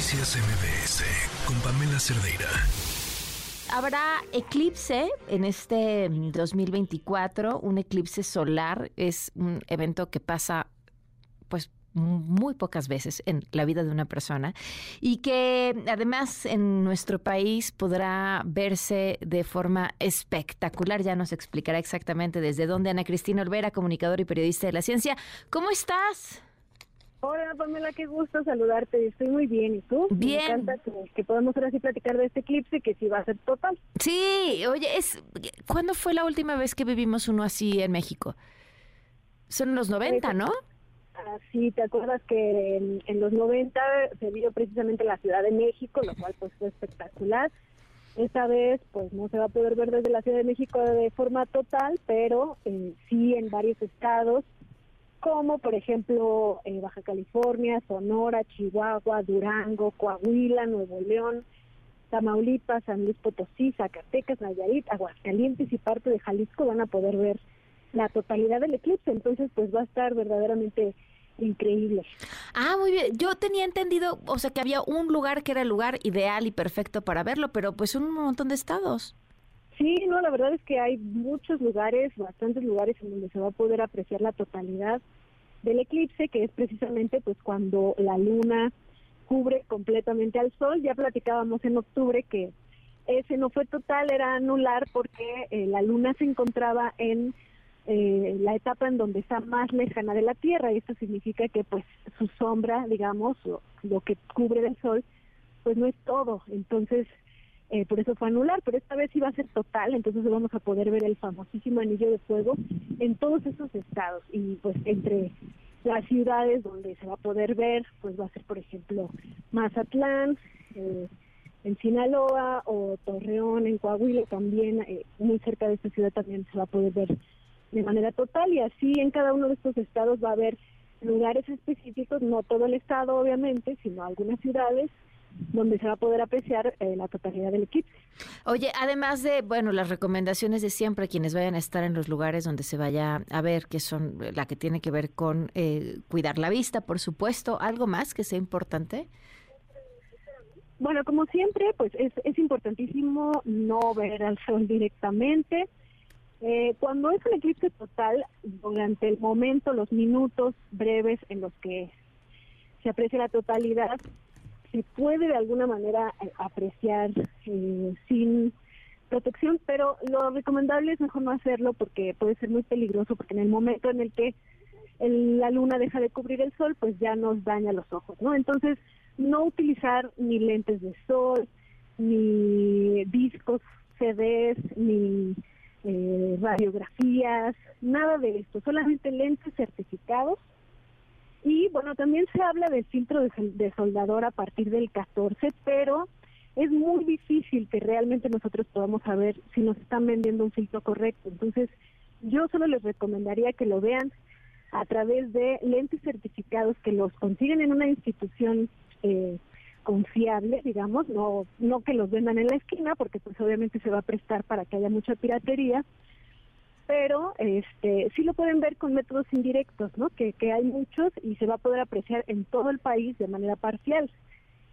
Noticias MBS con Pamela Cerdeira. Habrá eclipse en este 2024, un eclipse solar. Es un evento que pasa pues muy pocas veces en la vida de una persona y que además en nuestro país podrá verse de forma espectacular. Ya nos explicará exactamente desde dónde Ana Cristina Olvera, comunicadora y periodista de la ciencia. ¿Cómo estás? Hola Pamela, qué gusto saludarte. Estoy muy bien. ¿Y tú? Bien. Me encanta que, podamos ahora sí platicar de este eclipse que sí va a ser total. Sí, oye, es ¿cuándo fue la última vez que vivimos uno así en México? Son los 90, ¿no? Sí, ¿te acuerdas que en, los 90 se vio precisamente la Ciudad de México, lo cual pues fue espectacular? Esta vez pues no se va a poder ver desde la Ciudad de México de forma total, pero eh, sí en varios estados, como por ejemplo eh, Baja California, Sonora, Chihuahua, Durango, Coahuila, Nuevo León, Tamaulipas, San Luis Potosí, Zacatecas, Nayarit, Aguascalientes y parte de Jalisco van a poder ver la totalidad del eclipse, entonces pues va a estar verdaderamente increíble. Ah, muy bien. Yo tenía entendido, o sea, que había un lugar que era el lugar ideal y perfecto para verlo, pero pues un montón de estados. Sí, no, la verdad es que hay muchos lugares, bastantes lugares en donde se va a poder apreciar la totalidad del eclipse, que es precisamente pues cuando la luna cubre completamente al sol. Ya platicábamos en octubre que ese no fue total, era anular porque eh, la luna se encontraba en eh, la etapa en donde está más lejana de la Tierra y esto significa que pues su sombra, digamos, lo, que cubre del Sol, pues no es todo. Entonces, eh, por eso fue anular, pero esta vez iba a ser total, entonces vamos a poder ver el famosísimo anillo de fuego en todos esos estados y pues entre las ciudades donde se va a poder ver, pues va a ser por ejemplo Mazatlán, eh, en Sinaloa o Torreón, en Coahuila también, eh, muy cerca de esta ciudad también se va a poder ver de manera total y así en cada uno de estos estados va a haber lugares específicos, no todo el estado obviamente, sino algunas ciudades donde se va a poder apreciar eh, la totalidad del eclipse. Oye, además de, bueno, las recomendaciones de siempre, quienes vayan a estar en los lugares donde se vaya a ver, que son la que tiene que ver con eh, cuidar la vista, por supuesto, ¿algo más que sea importante? Bueno, como siempre, pues es, es importantísimo no ver al sol directamente, eh, cuando es un eclipse total, durante el momento, los minutos breves en los que se aprecia la totalidad, se puede de alguna manera eh, apreciar eh, sin protección, pero lo recomendable es mejor no hacerlo porque puede ser muy peligroso, porque en el momento en el que la luna deja de cubrir el sol, pues ya nos daña los ojos, ¿no? Entonces, no utilizar ni lentes de sol, ni discos CDs, ni eh, radiografías, nada de esto, solamente lentes certificados. Y bueno, también se habla del filtro de, soldador a partir del 14, pero es muy difícil que realmente nosotros podamos saber si nos están vendiendo un filtro correcto. Entonces, yo solo les recomendaría que lo vean a través de lentes certificados que los consiguen en una institución eh, confiable, digamos, no no que los vendan en la esquina porque pues obviamente se va a prestar para que haya mucha piratería, pero este sí lo pueden ver con métodos indirectos, ¿no? Que, que hay muchos y se va a poder apreciar en todo el país de manera parcial.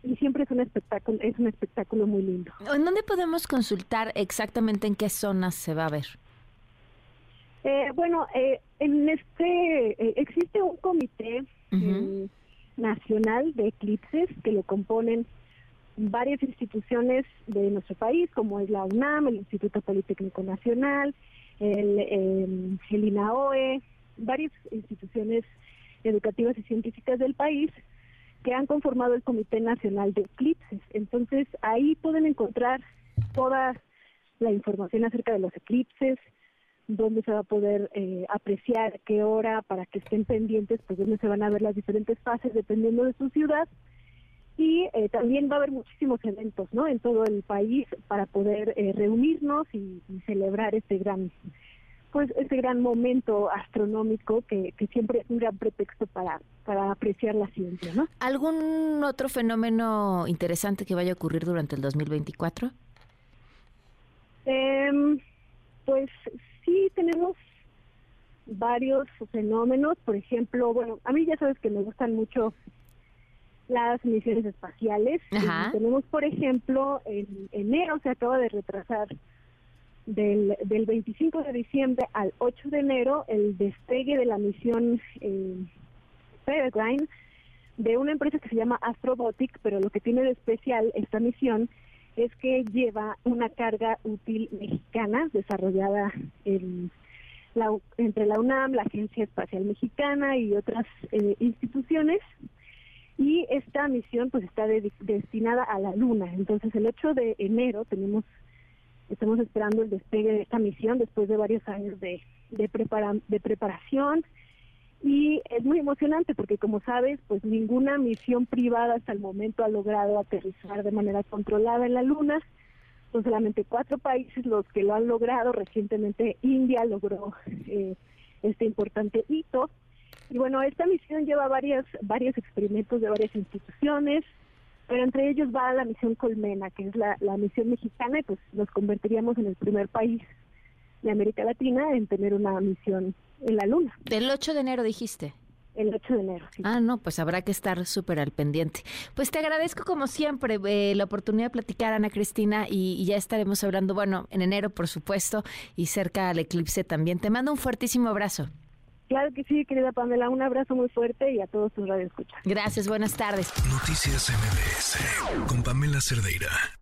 Y siempre es un espectáculo, es un espectáculo muy lindo. ¿En dónde podemos consultar exactamente en qué zonas se va a ver? Eh, bueno, eh, en este eh, existe un comité nacional de eclipses que lo componen varias instituciones de nuestro país, como es la UNAM, el Instituto Politécnico Nacional, el, em, el INAOE, varias instituciones educativas y científicas del país que han conformado el Comité Nacional de Eclipses. Entonces, ahí pueden encontrar toda la información acerca de los eclipses, dónde se va a poder eh, apreciar qué hora para que estén pendientes, pues dónde se van a ver las diferentes fases dependiendo de su ciudad. Eh, también va a haber muchísimos eventos ¿no? en todo el país para poder eh, reunirnos y, celebrar este gran pues este gran momento astronómico que, que, siempre es un gran pretexto para, para apreciar la ciencia. ¿no? ¿Algún otro fenómeno interesante que vaya a ocurrir durante el 2024? Eh, em, pues sí tenemos varios fenómenos, por ejemplo, bueno, a mí ya sabes que me gustan mucho las misiones espaciales. tenemos, por ejemplo, en enero se acaba de retrasar del, del 25 de diciembre al 8 de enero el despegue de la misión eh, Peregrine de una empresa que se llama Astrobotic, pero lo que tiene de especial esta misión es que lleva una carga útil mexicana desarrollada en la, entre la UNAM, la Agencia Espacial Mexicana y otras eh, instituciones. Y esta misión pues está destinada a la Luna. Entonces el 8 de enero tenemos estamos esperando el despegue de esta misión después de varios años de, de, de preparación y es muy emocionante porque como sabes, pues ninguna misión privada hasta el momento ha logrado aterrizar de manera controlada en la Luna. Son solamente cuatro países los que lo han logrado. Recientemente India logró eh, este importante hito. Y bueno, esta misión lleva varias, varios experimentos de varias instituciones, pero entre ellos va la misión Colmena, que es la, la misión mexicana, y pues nos convertiríamos en el primer país de América Latina en tener una misión en la Luna. Del 8 de enero dijiste. El 8 de enero. Sí. Ah, no, pues habrá que estar súper al pendiente. Pues te agradezco como siempre eh, la oportunidad de platicar, Ana Cristina, y, ya estaremos hablando, bueno, en enero, por supuesto, y cerca al eclipse también. Te mando un fuertísimo abrazo. Claro que sí, querida Pamela, un abrazo muy fuerte y a todos tus radioescuchas. Gracias, buenas tardes. Noticias MBS con Pamela Cerdeira.